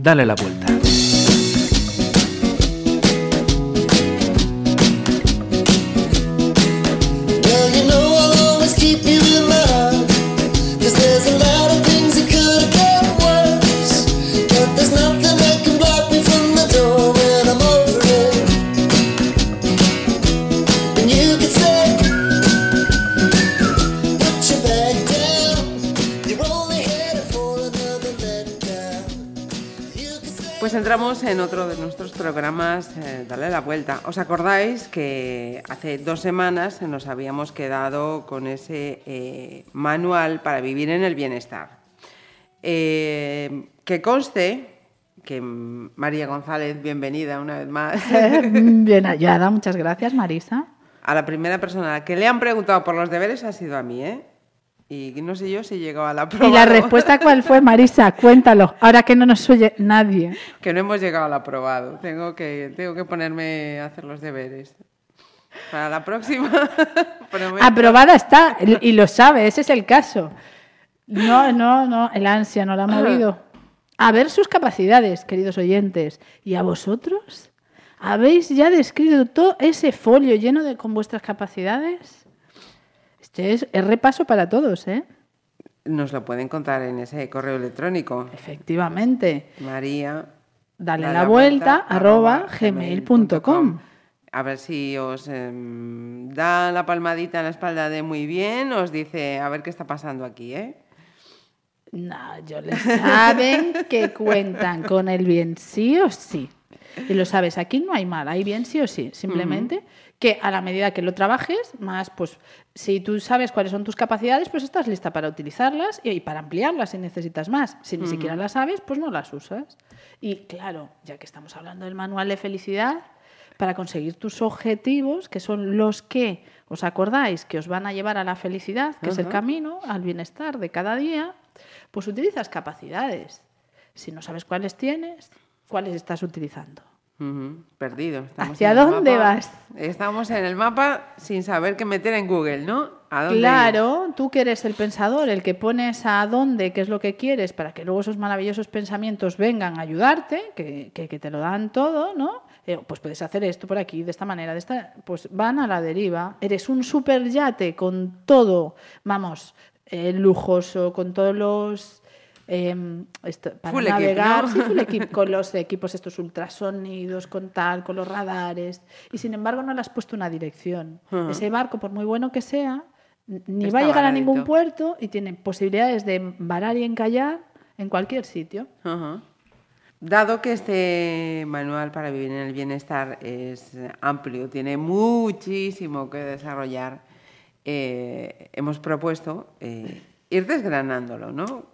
Dale la vuelta. Programas, eh, Dale la vuelta. ¿Os acordáis que hace dos semanas nos habíamos quedado con ese eh, manual para vivir en el bienestar? Eh, que conste que mm, María González, bienvenida una vez más, Bien hallada, muchas gracias, Marisa. a la primera persona que le han preguntado por los deberes ha sido a mí, ¿eh? Y no sé yo si llegó a la prueba. ¿Y la respuesta cuál fue, Marisa? Cuéntalo, ahora que no nos oye nadie. Que no hemos llegado al aprobado. Tengo que, tengo que ponerme a hacer los deberes. Para la próxima. prometo. Aprobada está, y lo sabe, ese es el caso. No, no, no, el ansia no la ha movido. A ver sus capacidades, queridos oyentes. ¿Y a vosotros? ¿Habéis ya descrito todo ese folio lleno de con vuestras capacidades? Este es, es repaso para todos, ¿eh? Nos lo pueden contar en ese correo electrónico. Efectivamente. María. Dale da la vuelta, arroba gmail.com. A ver si os em, da la palmadita en la espalda de muy bien, os dice a ver qué está pasando aquí, ¿eh? No, yo les saben que cuentan con el bien sí o sí. Y lo sabes, aquí no hay mal, hay bien sí o sí. Simplemente que a la medida que lo trabajes, más, pues, si tú sabes cuáles son tus capacidades, pues estás lista para utilizarlas y, y para ampliarlas si necesitas más. Si ni siquiera las sabes, pues no las usas. Y claro, ya que estamos hablando del manual de felicidad, para conseguir tus objetivos, que son los que os acordáis que os van a llevar a la felicidad, que es el camino, al bienestar de cada día, pues utilizas capacidades. Si no sabes cuáles tienes, cuáles estás utilizando. Perdido. estamos ¿Hacia dónde mapa. vas? Estamos en el mapa sin saber qué meter en Google, ¿no? ¿A dónde ir? Claro, tú que eres el pensador, el que pones a dónde, qué es lo que quieres, para que luego esos maravillosos pensamientos vengan a ayudarte, que, que- que te lo dan todo, ¿no? Eh, pues puedes hacer esto por aquí, de esta manera, de esta, pues van a la deriva. Eres un superyate con todo, vamos, eh, lujoso, con todos los... em, esto- para Full equip, navegar, ¿no? sí, full equip, con los equipos estos ultrasonidos, con tal, con los radares, y sin embargo no le has puesto una dirección. Ujú. Ese barco, por muy bueno que sea, ni Está va a llegar a ningún puerto y tiene posibilidades de varar y encallar en cualquier sitio. Dado que este manual para vivir en el bienestar es amplio, tiene muchísimo que desarrollar, eh, hemos propuesto eh, ir desgranándolo, ¿no?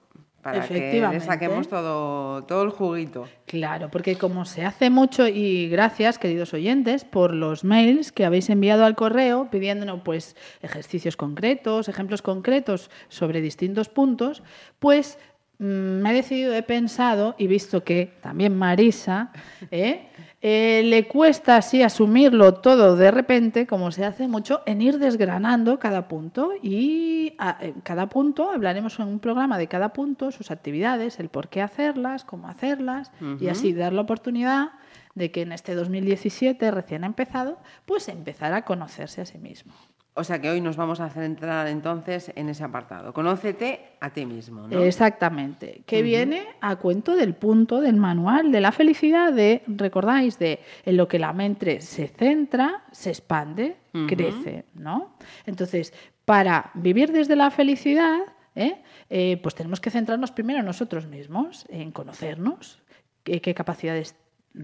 Para que le saquemos todo, todo el juguito. Claro, porque como se hace mucho, y gracias, queridos oyentes, por los mails que habéis enviado al correo pidiéndonos pues ejercicios concretos, ejemplos concretos sobre distintos puntos, pues me he decidido, he pensado y visto que también Marisa ¿eh? Eh, le cuesta así asumirlo todo de repente, como se hace mucho, en ir desgranando cada punto y a- en cada punto hablaremos en un programa de cada punto, sus actividades, el por qué hacerlas, cómo hacerlas y así dar la oportunidad de que en este 2017 recién empezado, pues empezar a conocerse a sí mismo. O sea que hoy nos vamos a centrar entonces en ese apartado. Conócete a ti mismo, ¿no? Exactamente. Que viene a cuento del punto del manual de la felicidad, de, recordáis, de en lo que la mente se centra, se expande, crece, ¿no? Entonces, para vivir desde la felicidad, ¿eh? Eh, pues tenemos que centrarnos primero en nosotros mismos, en conocernos, qué, qué capacidades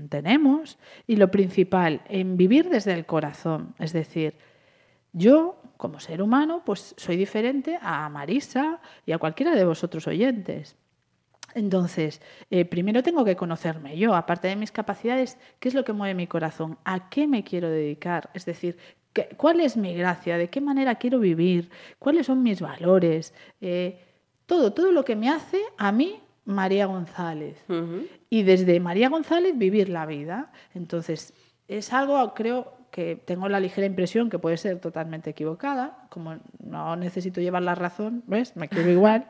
tenemos y lo principal, en vivir desde el corazón, es decir, yo, como ser humano, pues soy diferente a Marisa y a cualquiera de vosotros oyentes. Entonces, eh, primero tengo que conocerme yo, aparte de mis capacidades, qué es lo que mueve mi corazón, a qué me quiero dedicar, es decir, qué- cuál es mi gracia, de qué manera quiero vivir, cuáles son mis valores, eh, todo, todo lo que me hace a mí María González. Y desde María González vivir la vida. Entonces, es algo, creo que tengo la ligera impresión que puede ser totalmente equivocada, como no necesito llevar la razón, ¿ves? Me quiero igual.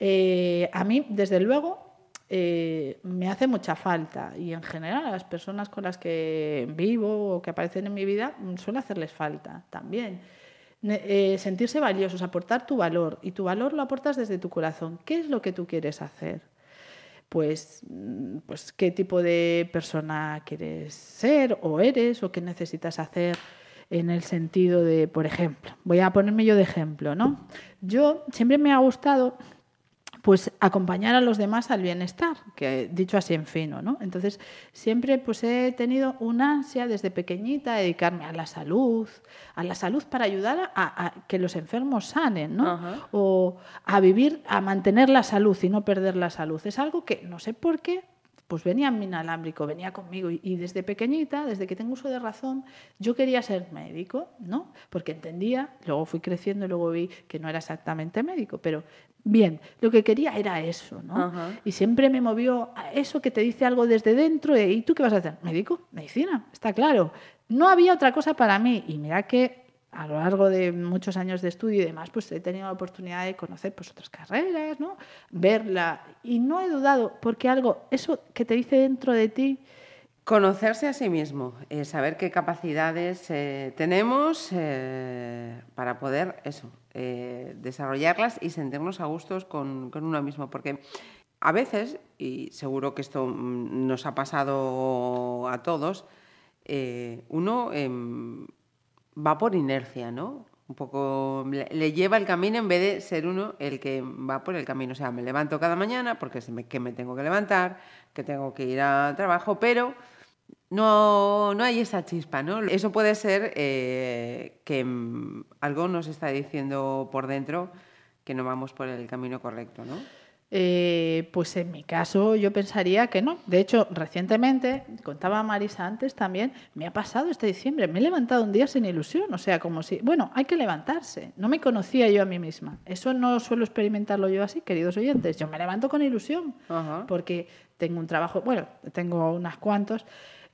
Eh, a mí, desde luego, eh, me hace mucha falta. Y en general a las personas con las que vivo o que aparecen en mi vida mm, suele hacerles falta también. Eh, sentirse valiosos, aportar tu valor. Y tu valor lo aportas desde tu corazón. ¿Qué es lo que tú quieres hacer? Pues, mm, pues qué tipo de persona quieres ser o eres o qué necesitas hacer en el sentido de, por ejemplo, voy a ponerme yo de ejemplo, ¿no? Yo siempre me ha gustado pues acompañar a los demás al bienestar, que dicho así en fino, ¿no? Entonces, siempre pues he tenido una ansia desde pequeñita de dedicarme a la salud, a la salud para ayudar a, a que los enfermos sanen, ¿no? Ajá. o a vivir, a mantener la salud y no perder la salud. Es algo que no sé por qué, pues venía en mi inalámbrico, venía conmigo y, y desde pequeñita, desde que tengo uso de razón, yo quería ser médico, ¿no? Porque entendía, luego fui creciendo y luego vi que no era exactamente médico, pero bien, lo que quería era eso, ¿no? Ajá. Y siempre me movió a eso que te dice algo desde dentro, de, ¿y tú qué vas a hacer? Médico, medicina, está claro. No había otra cosa para mí y mira que a lo largo de muchos años de estudio y demás, pues he tenido la oportunidad de conocer pues, otras carreras, ¿no? verla. Y no he dudado, porque algo, eso que te dice dentro de ti, Conocerse a sí mismo, eh, saber qué capacidades eh, tenemos eh, para poder eso, desarrollarlas y sentirnos a gustos con, con uno mismo. Porque a veces, y seguro que esto mm, nos ha pasado a todos, uno em, va por inercia, ¿no? Un poco le, le lleva el camino en vez de ser uno el que va por el camino. O sea, me levanto cada mañana porque que me tengo que levantar, que tengo que ir al trabajo, pero no, no hay esa chispa, ¿no? Eso puede ser eh, que mm, algo nos está diciendo por dentro que no vamos por el camino correcto, ¿no? eh, pues en mi caso yo pensaría que no. De hecho, recientemente, contaba Marisa antes también, me ha pasado este diciembre, me he levantado un día sin ilusión, o sea, como si, bueno, hay que levantarse. No me conocía yo a mí misma. Eso no suelo experimentarlo yo así, queridos oyentes. Yo me levanto con ilusión. Ajá. porque tengo un trabajo, bueno, tengo unas cuantos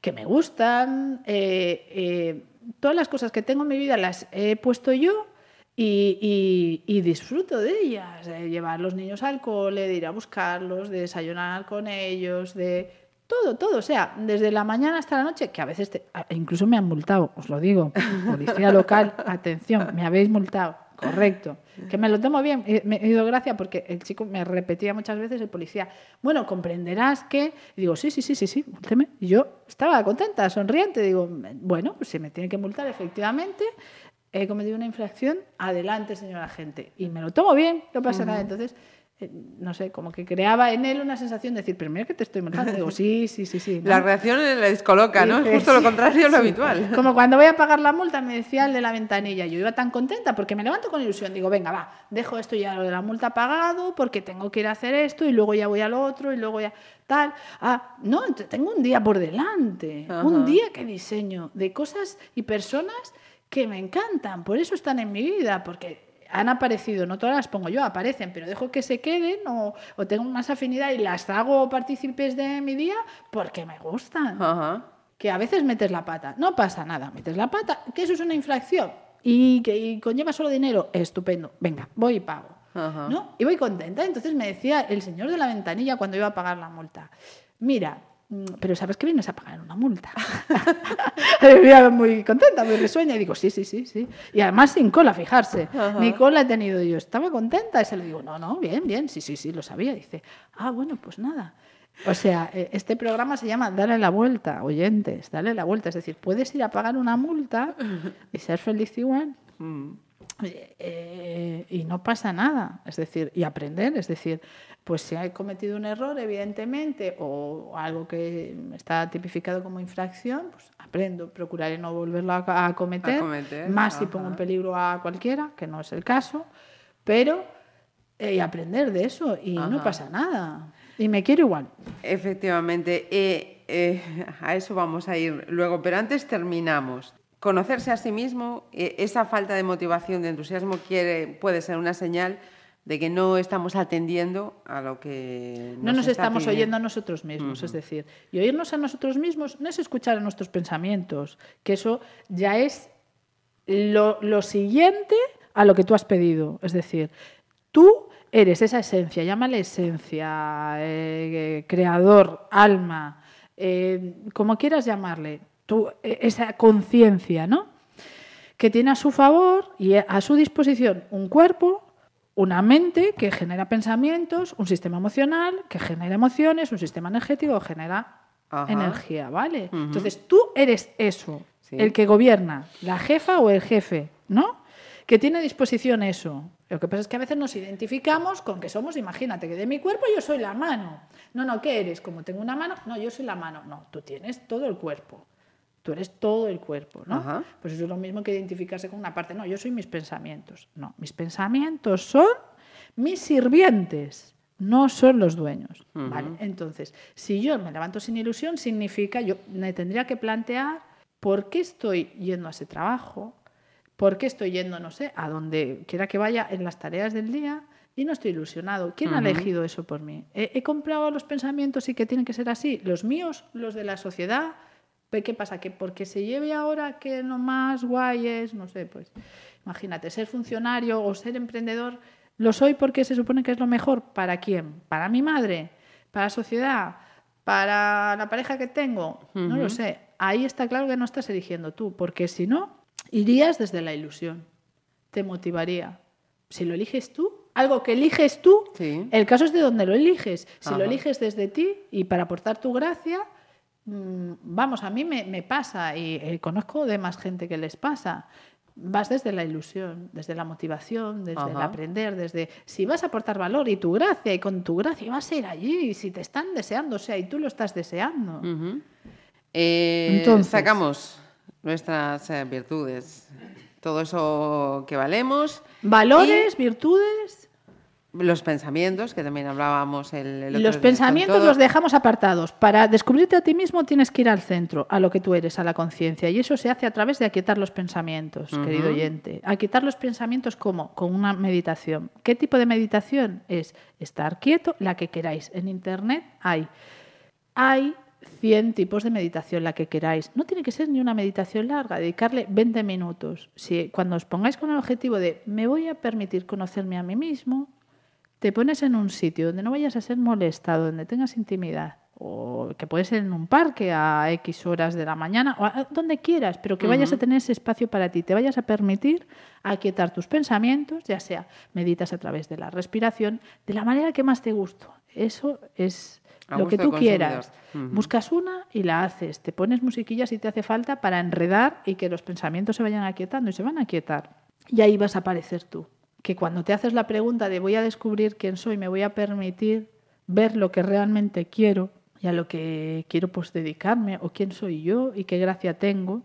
que me gustan, eh, eh, todas las cosas que tengo en mi vida las he puesto yo y, y- y disfruto de ellas, de llevar los niños al cole, de ir a buscarlos, de desayunar con ellos, de todo, todo, o sea, desde la mañana hasta la noche, que a veces, te- incluso me han multado, os lo digo, policía local, atención, me habéis multado, correcto, que me lo tomo bien, eh, me he ido gracia porque el chico me repetía muchas veces, el policía, bueno, comprenderás que, y digo, sí, sí, sí, sí, sí, múlteme. y yo estaba contenta, sonriente, digo, bueno, pues si me tiene que multar, efectivamente, he cometido una infracción, adelante, señor agente, y me lo tomo bien, no pasa nada, entonces... eh, No sé, como que creaba en él una sensación de decir, pero mira que te estoy multando. Digo, sí, sí, sí, sí. ¿no? La reacción le descoloca, ¿no? Es justo lo contrario a lo sí. habitual. Como cuando voy a pagar la multa, me decía el de la ventanilla, yo iba tan contenta porque me levanto con ilusión, digo, venga, va, dejo esto ya lo de la multa pagado porque tengo que ir a hacer esto y luego ya voy al otro y luego ya tal. Ah, no, tengo un día por delante, Ajá. un día que diseño de cosas y personas que me encantan, por eso están en mi vida, porque han aparecido, no todas las pongo yo, aparecen, pero dejo que se queden o, o tengo más afinidad y las hago partícipes de mi día porque me gustan Ajá. que a veces metes la pata. No pasa nada, metes la pata, que eso es una infracción y que y conlleva solo dinero, estupendo. Venga, voy y pago. Ajá. ¿No? Y voy contenta. Entonces me decía el señor de la ventanilla cuando iba a pagar la multa, mira, pero sabes que vienes a pagar una multa. me muy contenta, muy risueña. Y digo, sí, sí, sí, sí. Y además sin cola, fijarse. Ajá. Ni cola he tenido yo. Estaba contenta. Y se le digo, no, no, bien, bien. Sí, sí, sí, lo sabía. Dice, ah, bueno, pues nada. O sea, eh, este programa se llama Dale la vuelta, oyentes, dale la vuelta. Es decir, puedes ir a pagar una multa y ser feliz igual. Mm. Eh, y no pasa nada, es decir, y aprender, es decir, pues si he cometido un error, evidentemente, o algo que está tipificado como infracción, pues aprendo, procuraré no volverlo a, a cometer, A cometer, más si pongo en peligro a cualquiera, que no es el caso, pero eh, y aprender de eso y no pasa nada. Y me quiero igual. Efectivamente, eh, a eso vamos a ir luego, pero antes terminamos. Conocerse a sí mismo, eh, esa falta de motivación, de entusiasmo, quiere, puede ser una señal de que no estamos atendiendo a lo que No nos estamos pidiendo. oyendo a nosotros mismos, es decir, y oírnos a nosotros mismos no es escuchar a nuestros pensamientos, que eso ya es lo, lo siguiente a lo que tú has pedido. Es decir, Tú eres esa esencia, llámale esencia, eh, creador, alma, eh, como quieras llamarle, tú, eh, esa conciencia, ¿no? Que tiene a su favor y a su disposición un cuerpo, una mente que genera pensamientos, un sistema emocional que genera emociones, un sistema energético que genera Ajá. energía, ¿vale? Entonces tú eres eso, Sí. el que gobierna, la jefa o el jefe, ¿no? Que tiene a disposición eso. Lo que pasa es que a veces nos identificamos con que somos, imagínate, que de mi cuerpo yo soy la mano. No, no, ¿qué eres? Como tengo una mano, no, yo soy la mano. No, tú tienes todo el cuerpo. Tú eres todo el cuerpo, ¿no? Ajá. Pues eso es lo mismo que identificarse con una parte. No, yo soy mis pensamientos. No, mis pensamientos son mis sirvientes, no son los dueños. ¿vale? Entonces, si yo me levanto sin ilusión, significa yo me tendría que plantear por qué estoy yendo a ese trabajo, por qué estoy yendo, no sé, a donde quiera que vaya en las tareas del día y no estoy ilusionado. ¿Quién ha elegido eso por mí? ¿He, he comprado los pensamientos y que tienen que ser así? ¿Los míos? ¿Los de la sociedad? Pero ¿Qué pasa? Que porque se lleve ahora que lo más guay es, no sé, pues imagínate, ser funcionario o ser emprendedor, lo soy porque se supone que es lo mejor. ¿Para quién? ¿Para mi madre? ¿Para la sociedad? ¿Para la pareja que tengo? No lo sé. Ahí está claro que no estás eligiendo tú, porque si no, irías desde la ilusión. Te motivaría. Si lo eliges tú, algo que eliges tú, Sí. el caso es de donde lo eliges. Si Ajá. lo eliges desde ti y para aportar tu gracia, vamos, a mí me, me pasa y eh, conozco de más gente que les pasa. Vas desde la ilusión, desde la motivación, desde el aprender, desde si vas a aportar valor y tu gracia, y con tu gracia vas a ir allí, y si te están deseando, o sea, y tú lo estás deseando. Eh, Entonces- sacamos nuestras eh, virtudes, todo eso que valemos, Valores, virtudes, los pensamientos, que también hablábamos el, el otro los día, pensamientos los dejamos apartados. Para descubrirte a ti mismo tienes que ir al centro, a lo que tú eres, a la conciencia. Y eso se hace a través de aquietar los pensamientos, querido oyente. Aquietar los pensamientos como con una meditación. ¿Qué tipo de meditación? Es estar quieto, la que queráis. En internet hay. Hay 100 tipos de meditación, la que queráis. No tiene que ser ni una meditación larga, dedicarle 20 minutos. Si cuando os pongáis con el objetivo de me voy a permitir conocerme a mí mismo, te pones en un sitio donde no vayas a ser molestado, donde tengas intimidad, o que puede ser en un parque a X horas de la mañana, o a donde quieras, pero que vayas a tener ese espacio para ti, te vayas a permitir aquietar tus pensamientos, ya sea meditas a través de la respiración, de la manera que más te guste. Eso es A lo que tú quieras. Buscas una y la haces, te pones musiquilla si te hace falta para enredar y que los pensamientos se vayan aquietando y se van a aquietar. Y ahí vas a aparecer tú. Que cuando te haces la pregunta de voy a descubrir quién soy, me voy a permitir ver lo que realmente quiero y a lo que quiero pues dedicarme o quién soy yo y qué gracia tengo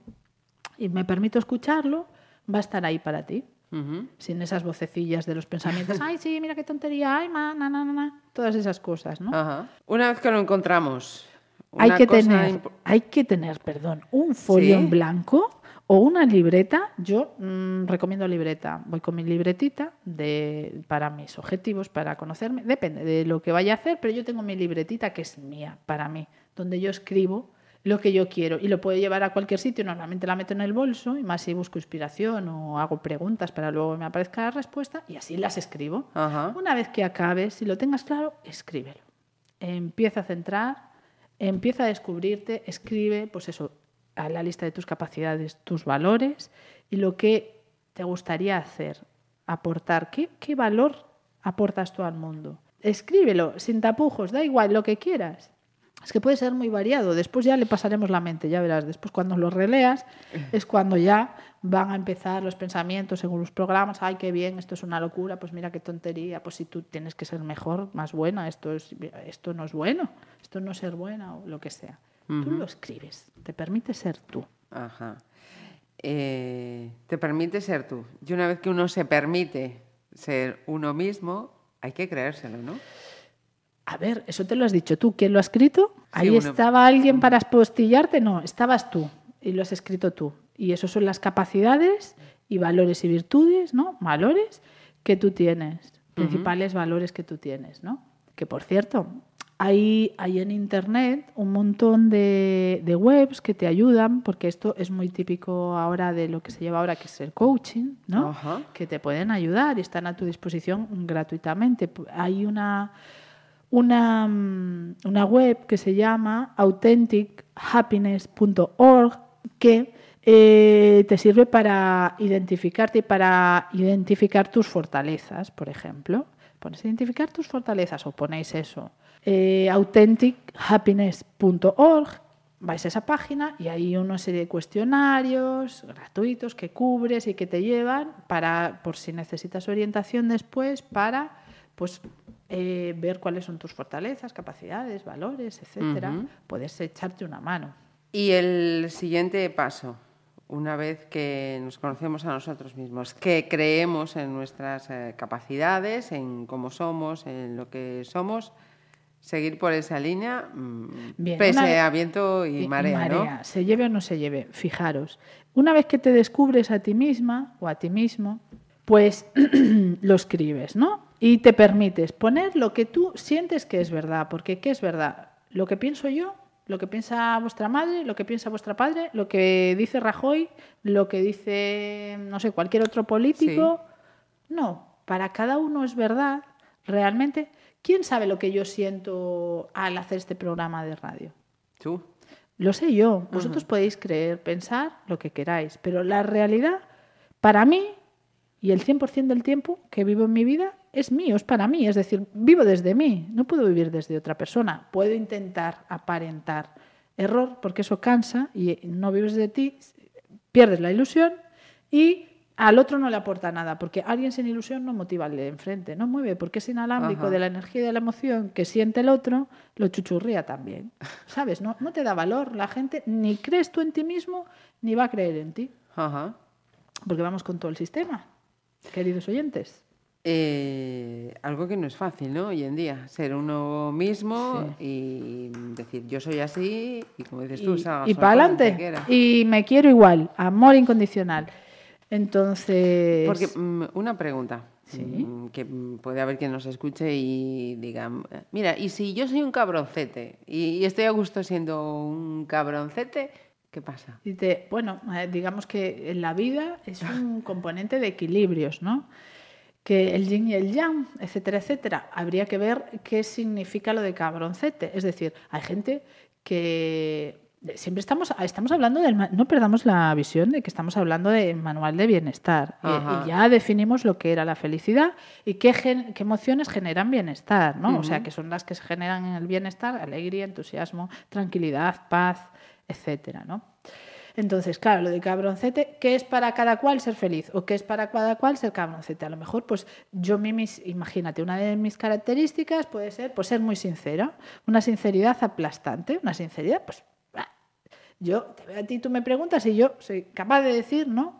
y me permito escucharlo, va a estar ahí para ti. Sin esas vocecillas de los pensamientos, ay, sí, mira qué tontería, ay, ma, na, na, na, na", todas esas cosas, ¿no? Ajá. Una vez que lo encontramos, hay que tener, hay que tener, perdón, un folio ¿Sí? en blanco o una libreta. Yo mm, recomiendo libreta. Voy con mi libretita de, para mis objetivos, para conocerme. Depende de lo que vaya a hacer, pero yo tengo mi libretita que es mía, para mí, donde yo escribo lo que yo quiero y lo puedo llevar a cualquier sitio. Normalmente la meto en el bolso y más si busco inspiración o hago preguntas para luego me aparezca la respuesta y así las escribo. Ajá. Una vez que acabes, si lo tengas claro, escríbelo. Empieza a centrar, empieza a descubrirte, escribe, pues eso, la lista de tus capacidades, tus valores y lo que te gustaría hacer, aportar. ¿Qué, qué valor aportas tú al mundo? Escríbelo, sin tapujos, da igual, lo que quieras. Es que puede ser muy variado. Después ya le pasaremos la mente, ya verás. Después cuando lo releas es cuando ya van a empezar los pensamientos según los programas. Ay, qué bien, esto es una locura. Pues mira qué tontería. Pues si tú tienes que ser mejor, más buena, esto, es, esto no es bueno. Esto no es ser buena o lo que sea. Tú lo escribes. Te permite ser tú. Ajá. Eh, te permite ser tú. Y una vez que uno se permite ser uno mismo, hay que creérselo, ¿no? A ver, eso te lo has dicho tú. ¿Quién lo ha escrito? Ahí uno- estaba alguien para apostillarte. No, estabas tú y lo has escrito tú. Y eso son las capacidades y valores y virtudes, ¿no? Valores que tú tienes, principales valores que tú tienes, ¿no? Que por cierto, Hay, hay en Internet un montón de, de webs que te ayudan, porque esto es muy típico ahora de lo que se lleva ahora, que es el coaching, ¿no? Ajá. que te pueden ayudar y están a tu disposición gratuitamente. Hay una, una, una web que se llama authentichappiness.org que eh, te sirve para identificarte y para identificar tus fortalezas, por ejemplo. Pones identificar tus fortalezas o ponéis eso. Eh, authentichappiness.org vais a esa página y hay una serie de cuestionarios gratuitos que cubres y que te llevan para, por si necesitas orientación después, para pues eh, ver cuáles son tus fortalezas, capacidades, valores, etcétera. Ujú. Puedes echarte una mano. Y el siguiente paso, una vez que nos conocemos a nosotros mismos, que creemos en nuestras eh, capacidades, en cómo somos, en lo que somos, seguir por esa línea, mm, Bien, pese una a viento y, marea, ¿no? Se lleve o no se lleve, fijaros. Una vez que te descubres a ti misma o a ti mismo, pues lo escribes, ¿no? Y te permites poner lo que tú sientes que es verdad, porque ¿qué es verdad? Lo que pienso yo, lo que piensa vuestra madre, lo que piensa vuestra padre, lo que dice Rajoy, lo que dice, no sé, cualquier otro político. No, para cada uno es verdad, realmente. ¿Quién sabe lo que yo siento al hacer este programa de radio? Tú. Lo sé yo. Vosotros podéis creer, pensar lo que queráis, pero la realidad, para mí, y el 100% del tiempo que vivo en mi vida, es mío, es para mí. Es decir, vivo desde mí, no puedo vivir desde otra persona. Puedo intentar aparentar error, porque eso cansa y no vives de ti, pierdes la ilusión y al otro no le aporta nada, porque alguien sin ilusión no motiva al de enfrente, no mueve, porque es inalámbrico Ajá. de la energía y de la emoción que siente el otro, lo chuchurría también. ¿Sabes? No, no te da valor la gente, ni crees tú en ti mismo, ni va a creer en ti, Ajá. porque vamos con todo el sistema, queridos oyentes. Eh, algo que no es fácil, ¿no? Hoy en día, ser uno mismo y decir, yo soy así y como dices tú, y, salga y para adelante. Y me quiero igual, amor incondicional. Entonces, Porque mm, una pregunta, Sí. mm, que mm, puede haber quien nos escuche y diga, mm, mira, y si yo soy un cabroncete y, estoy a gusto siendo un cabroncete, ¿qué pasa? Dice, bueno, eh, digamos que en la vida es un componente de equilibrios, ¿no? Que el yin y el yang, etcétera, etcétera. Habría que ver qué significa lo de cabroncete. Es decir, hay gente que siempre estamos, estamos hablando del... No perdamos la visión de que estamos hablando del manual de bienestar. Y- Ajá. Y, ya definimos lo que era la felicidad y qué, gen- qué emociones generan bienestar, ¿no? O sea, que son las que se generan en el bienestar, alegría, entusiasmo, tranquilidad, paz, etcétera, ¿no? Entonces, claro, lo de cabroncete, ¿qué es para cada cual ser feliz? ¿O qué es para cada cual ser cabroncete? A lo mejor, pues yo, mi- mis, imagínate, una de mis características puede ser pues, ser muy sincera, una sinceridad aplastante, una sinceridad, pues, yo te veo a ti, tú me preguntas y yo soy capaz de decir, ¿no?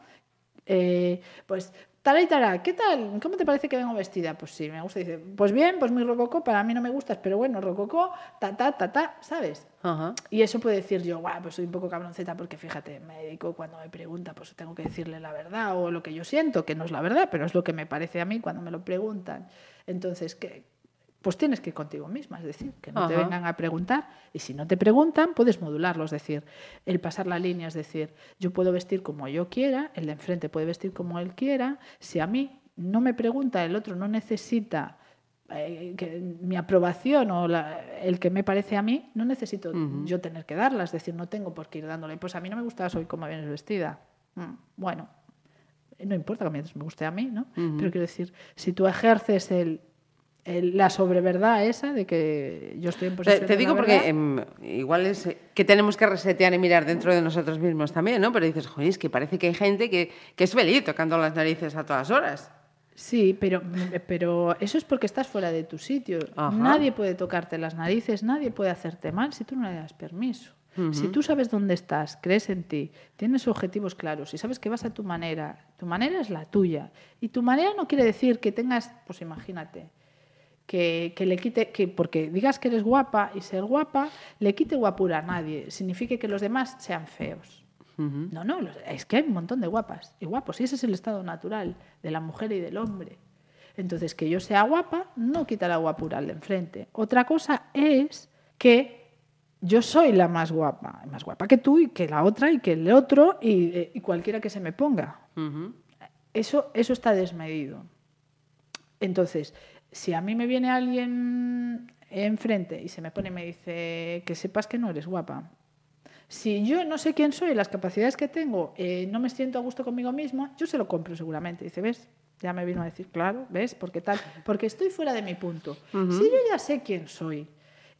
Eh, pues, tal y tal, ¿qué tal? ¿Cómo te parece que vengo vestida? Pues sí, me gusta. Dice, pues bien, pues muy rococó, para mí no me gustas, pero bueno, rococó, ta, ta, ta, ta, ¿sabes? Ajá. Y eso puede decir yo, guau, pues soy un poco cabronceta porque fíjate, me dedico cuando me pregunta, pues tengo que decirle la verdad o lo que yo siento, que no es la verdad, pero es lo que me parece a mí cuando me lo preguntan. Entonces, que pues tienes que ir contigo misma, es decir, que no te vengan a preguntar. Y si no te preguntan, puedes modularlo, es decir, el pasar la línea, es decir, yo puedo vestir como yo quiera, el de enfrente puede vestir como él quiera, si a mí no me pregunta, el otro no necesita eh, que mi aprobación o la- el que me parece a mí, no necesito yo tener que darla, es decir, no tengo por qué ir dándole, pues a mí no me gusta hoy cómo vienes vestida. Mm, bueno, no importa que me guste a mí, ¿no? Pero quiero decir, si tú ejerces el- la sobreverdad esa de que yo estoy en Te, posesión te de digo porque em, igual es eh, que tenemos que resetear y mirar dentro de nosotros mismos también, ¿no? Pero dices, joder, es que parece que hay gente que, que es feliz tocando las narices a todas horas. Sí, pero, pero eso es porque estás fuera de tu sitio. Ajá. Nadie puede tocarte las narices, nadie puede hacerte mal si tú no le das permiso. Si tú sabes dónde estás, crees en ti, tienes objetivos claros y sabes que vas a tu manera, tu manera es la tuya. Y tu manera no quiere decir que tengas, pues imagínate, que, que le quite, que porque digas que eres guapa y ser guapa, le quite guapura a nadie, signifique que los demás sean feos. No, no, es que hay un montón de guapas y guapos, y ese es el estado natural de la mujer y del hombre. Entonces, que yo sea guapa no quita la guapura al de enfrente. Otra cosa es que yo soy la más guapa, más guapa que tú y que la otra y que el otro y, eh, y cualquiera que se me ponga. Eso, eso está desmedido. Entonces, si a mí me viene alguien enfrente y se me pone y me dice que sepas que no eres guapa. Si yo no sé quién soy, las capacidades que tengo, eh, no me siento a gusto conmigo misma, yo se lo compro seguramente. Dice, ¿ves? Ya me vino a decir, claro, ¿ves? Porque tal, porque estoy fuera de mi punto. Si yo ya sé quién soy,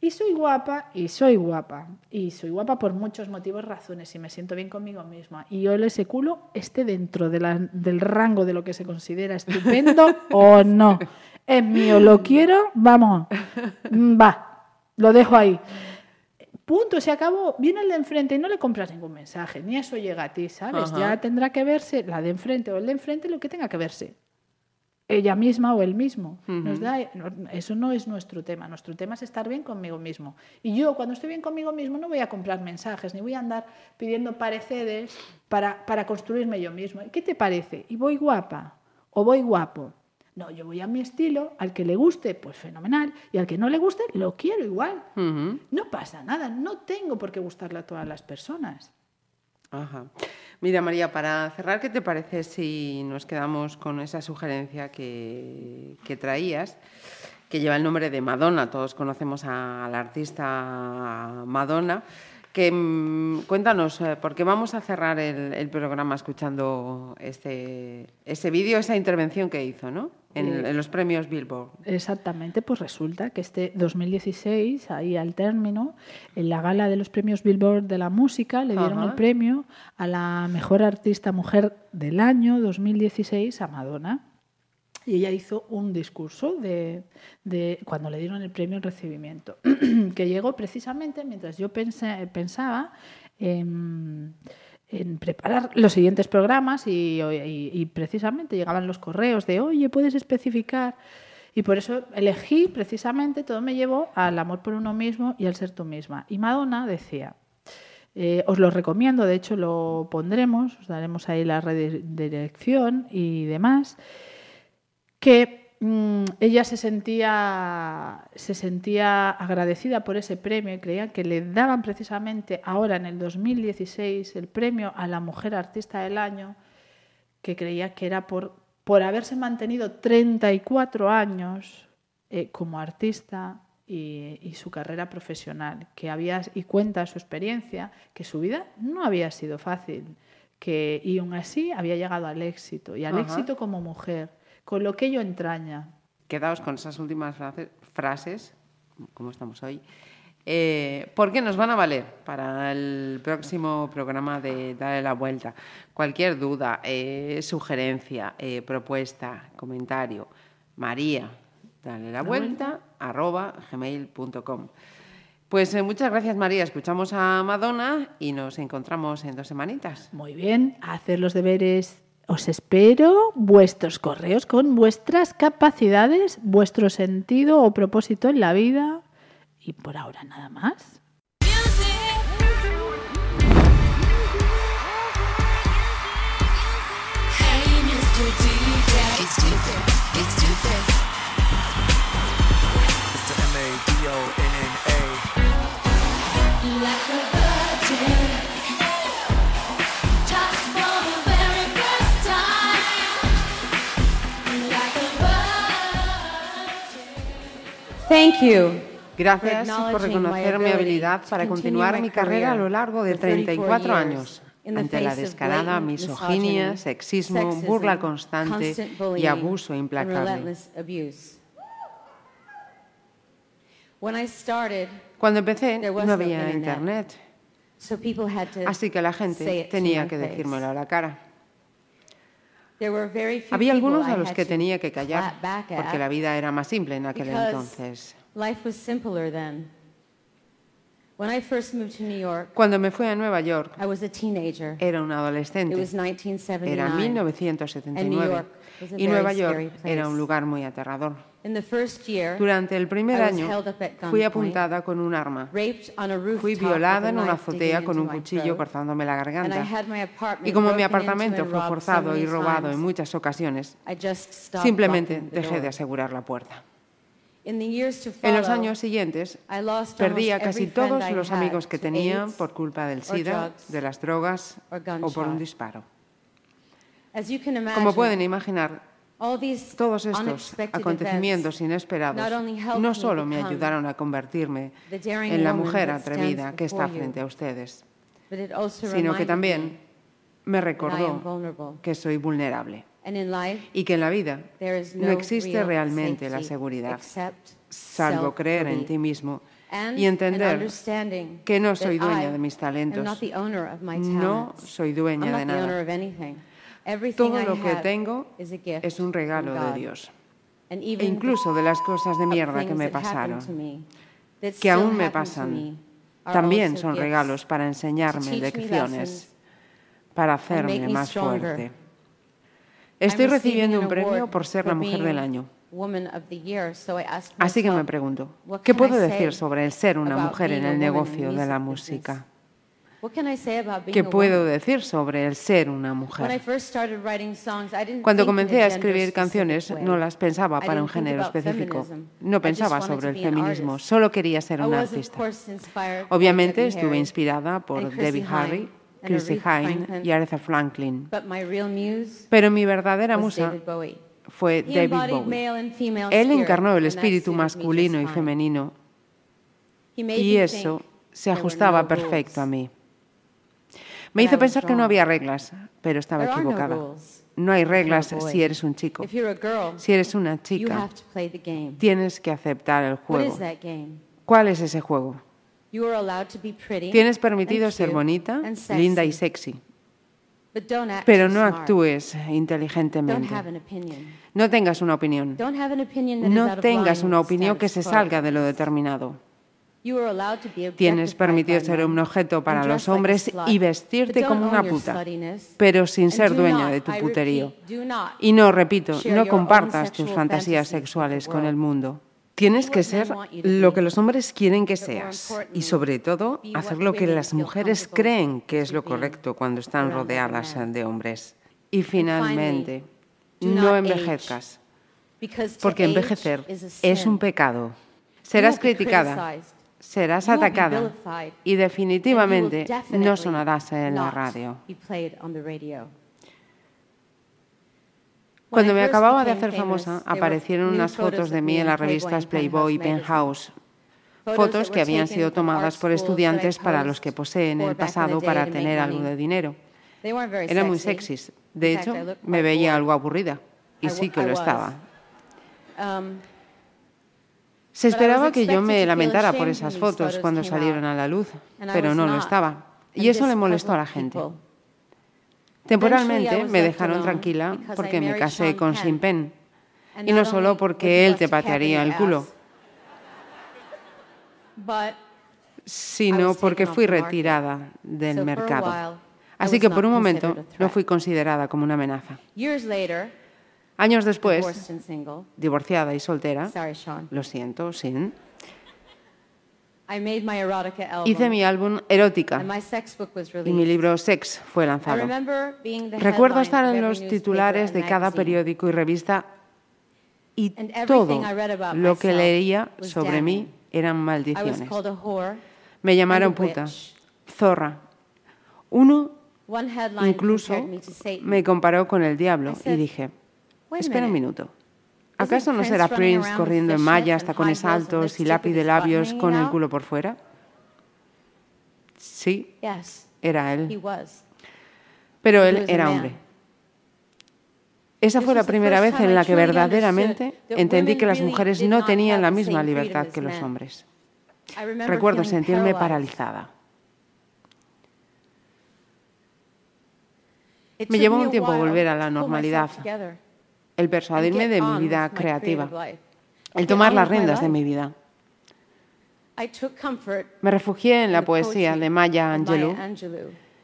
y soy guapa, y soy guapa, y soy guapa por muchos motivos, razones, y me siento bien conmigo misma, y yo ese culo esté dentro de la- del rango de lo que se considera estupendo o no. Es mío, lo quiero, vamos, mm, va, lo dejo ahí. Punto, se acabó. Viene el de enfrente y no le compras ningún mensaje, ni eso llega a ti, ¿sabes? Ajá. Ya tendrá que verse la de enfrente o el de enfrente lo que tenga que verse ella misma o él mismo. Nos da, eso no es nuestro tema. Nuestro tema es estar bien conmigo mismo. Y yo, cuando estoy bien conmigo mismo, no voy a comprar mensajes, ni voy a andar pidiendo pareceres para, para construirme yo mismo. ¿Qué te parece? ¿Y voy guapa? ¿O voy guapo? No, yo voy a mi estilo, al que le guste, pues fenomenal, y al que no le guste, lo quiero igual. No pasa nada, no tengo por qué gustarle a todas las personas. Ajá. Mira, María, para cerrar, ¿qué te parece si nos quedamos con esa sugerencia que, que traías, que lleva el nombre de Madonna? Todos conocemos a, la artista Madonna. Que, mm, cuéntanos, eh, porque vamos a cerrar el, el programa escuchando este, ese vídeo, esa intervención que hizo, ¿no? En, Eh, en los premios Billboard. Exactamente, pues resulta que este 2016, ahí al término, en la gala de los premios Billboard de la música, le dieron Ajá. el premio a la mejor artista mujer del año 2016 a Madonna. Y ella hizo un discurso de, de cuando le dieron el premio en recibimiento, que llegó precisamente mientras yo pensé- pensaba en, en preparar los siguientes programas y, precisamente llegaban los correos de, oye, puedes especificar. Y por eso elegí precisamente, todo me llevó al amor por uno mismo y al ser tú misma. Y Madonna decía, eh, os lo recomiendo, de hecho lo pondremos, os daremos ahí la redirección y demás, que mm, ella se sentía, se sentía agradecida por ese premio y creía que le daban precisamente ahora en el 2016 el premio a la mujer artista del año, que creía que era por, por haberse mantenido 34 años eh, como artista y, y su carrera profesional, que había, y cuenta su experiencia, que su vida no había sido fácil, que, y aún así había llegado al éxito, y al Ajá. éxito como mujer, con lo que ello entraña. Quedaos con esas últimas frase- frases, como estamos hoy, eh, porque nos van a valer para el próximo programa de Dale la Vuelta. Cualquier duda, eh, sugerencia, eh, propuesta, comentario, María, dale la vuelta, arroba gmail.com. Pues eh, muchas gracias María, escuchamos a Madonna y nos encontramos en dos semanitas. Muy bien, a hacer los deberes. Os espero vuestros correos con vuestras capacidades, vuestro sentido o propósito en la vida. Y por ahora nada más. Thank you. Gracias por reconocer mi habilidad para continuar mi carrera a lo largo de for 34 34 years años ante la descarada misoginia, sexismo, sexism, burla constante constant y abuso implacable. Cuando empecé no había internet. internet, so people had to así que la gente tenía que decírmelo a la cara. Había algunos a los que tenía que callar porque la vida era más simple en aquel entonces. Cuando me fui a Nueva York, era un adolescente. Era 1979 y Nueva York era un lugar muy aterrador. Durante el primer año fui apuntada con un arma. Fui violada en una azotea con un cuchillo cortándome la garganta. Y como mi apartamento fue forzado y robado en muchas ocasiones, simplemente dejé de asegurar la puerta. En los años siguientes, perdí casi todos los amigos que tenía por culpa del SIDA, de las drogas o por un disparo. Como pueden imaginar, todos estos acontecimientos inesperados no solo me ayudaron a convertirme en la mujer atrevida que está frente a ustedes, sino que también me recordó que soy vulnerable y que en la vida no existe realmente la seguridad, salvo creer en ti mismo y entender que no soy dueña de mis talentos, no soy dueña de nada. Todo lo que tengo es un regalo de Dios, e incluso de las cosas de mierda que me pasaron, que aún me pasan, también son regalos para enseñarme lecciones, para hacerme más fuerte. Estoy recibiendo un premio por ser la mujer del año. Así que me pregunto, ¿qué puedo decir sobre el ser una mujer en el negocio de la música? ¿Qué puedo decir sobre el ser una mujer? Cuando comencé a escribir canciones no las pensaba para un género específico. No pensaba sobre el feminismo, solo quería ser una artista. Obviamente estuve inspirada por Debbie Harry Chrissy Hine y Aretha Franklin. Pero mi verdadera musa fue David Bowie. Él encarnó el espíritu masculino y femenino y eso se ajustaba perfecto a mí. Me hizo pensar que no había reglas, pero estaba equivocada. No hay reglas si eres un chico. Si eres una chica, tienes que aceptar el juego. ¿Cuál es ese juego? Tienes permitido ser bonita, linda y sexy. Pero no actúes inteligentemente. No tengas una opinión. No tengas una opinión que se salga de lo determinado. Tienes permitido ser un objeto para los hombres y vestirte como una puta, pero sin ser dueña de tu puterío. Y no, repito, no compartas tus fantasías sexuales con el mundo. Tienes que ser lo que los hombres quieren que seas y sobre todo hacer lo que las mujeres creen que es lo correcto cuando están rodeadas de hombres. Y finalmente, no envejezcas, porque envejecer es un pecado. Serás criticada, serás atacada y definitivamente no sonarás en la radio. Cuando me acababa de hacer famosa, aparecieron unas fotos de mí en las revistas Playboy y Penthouse, fotos que habían sido tomadas por estudiantes para los que poseen el pasado para tener algo de dinero. Eran muy sexys. De hecho, me veía algo aburrida. Y sí que lo estaba. Se esperaba que yo me lamentara por esas fotos cuando salieron a la luz, pero no lo estaba. Y eso le molestó a la gente. Temporalmente me dejaron tranquila porque me casé con Sean Penn. Y no solo porque él te patearía el culo, sino porque fui retirada del mercado. Así que por un momento no fui considerada como una amenaza. Años después, divorciada y soltera, lo siento, sin Hice mi álbum Erótica y mi libro Sex fue lanzado. Recuerdo estar en los titulares de cada periódico y revista y todo lo que leía sobre mí eran maldiciones. Me llamaron puta, zorra. Uno incluso me comparó con el diablo y dije, espera un minuto. ¿Acaso no será Prince corriendo en malla, hasta con altos y lápiz de labios con el culo por fuera? Sí, era él. Pero él era hombre. Esa fue la primera vez en la que verdaderamente entendí que las mujeres no tenían la misma libertad que los hombres. Recuerdo sentirme paralizada. Me llevó un tiempo volver a la normalidad el persuadirme de mi vida creativa, el tomar las riendas de mi vida. Me refugié en la poesía de Maya Angelou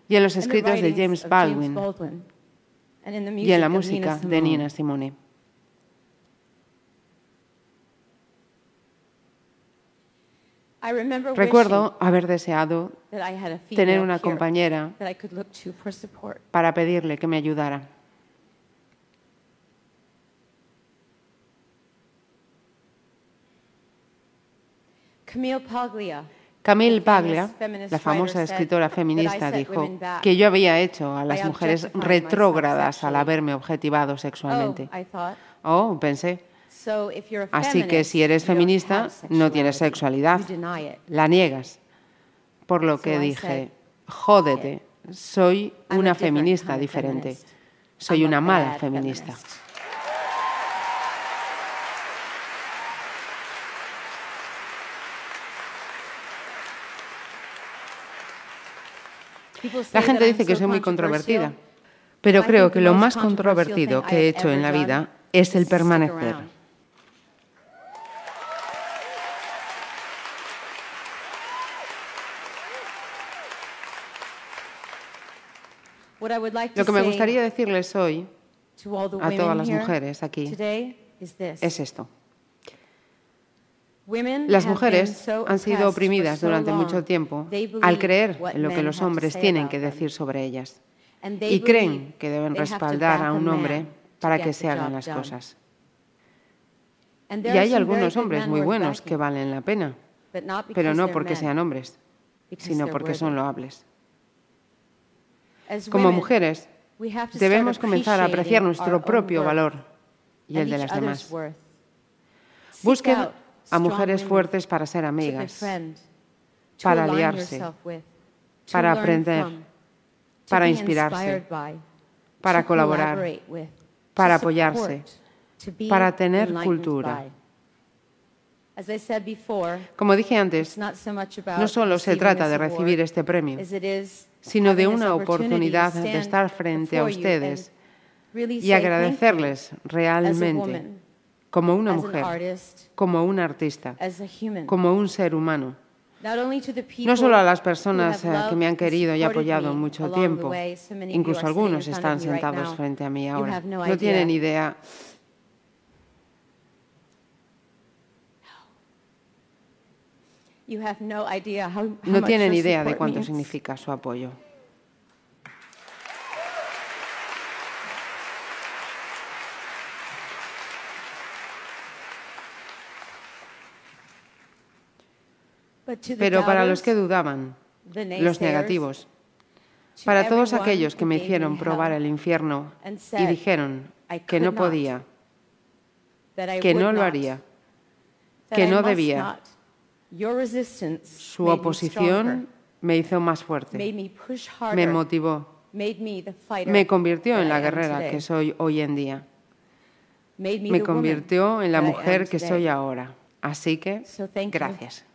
y en los escritos de James Baldwin y en la música de Nina Simone. Recuerdo haber deseado tener una compañera para pedirle que me ayudara. Camille Paglia, Camille Paglia, la famosa escritora feminista, dijo que yo había hecho a las mujeres retrógradas al haberme objetivado Oh, sexualmente. Thought. Oh, pensé. Así que si eres feminista, no tienes sexualidad. La niegas. Por lo que dije, jódete, soy una feminista diferente. Soy una mala feminista. La gente dice que so soy muy controvertida, pero creo que lo más controvertido que he hecho en la vida es el permanecer. Lo que me gustaría decirles hoy a todas las mujeres aquí es esto. Las mujeres han sido oprimidas durante mucho tiempo al creer en lo que los hombres tienen que decir sobre ellas y creen que deben respaldar a un hombre para que se hagan las cosas. Y hay algunos hombres muy buenos que valen la pena, pero no porque sean hombres, sino porque son loables. Como mujeres, debemos comenzar a apreciar nuestro propio valor y el de las demás. Busquen a mujeres fuertes para ser amigas, para aliarse, para aprender, para inspirarse, para colaborar, para apoyarse, para tener cultura. Como dije antes, no solo se trata de recibir este premio, sino de una oportunidad de estar frente a ustedes y agradecerles realmente como una mujer, como un artista, como un ser humano. No solo a las personas eh, que me han querido y apoyado mucho tiempo, incluso algunos están sentados frente a mí ahora. no tienen idea, no tienen idea de cuánto significa su apoyo. Pero para los que dudaban, los negativos, para todos aquellos que me hicieron probar el infierno y dijeron que no podía, que no lo haría, que no debía. su oposición me hizo más fuerte, me motivó, me convirtió en la guerrera que soy hoy en día, me convirtió en la mujer que soy ahora. Así que, gracias.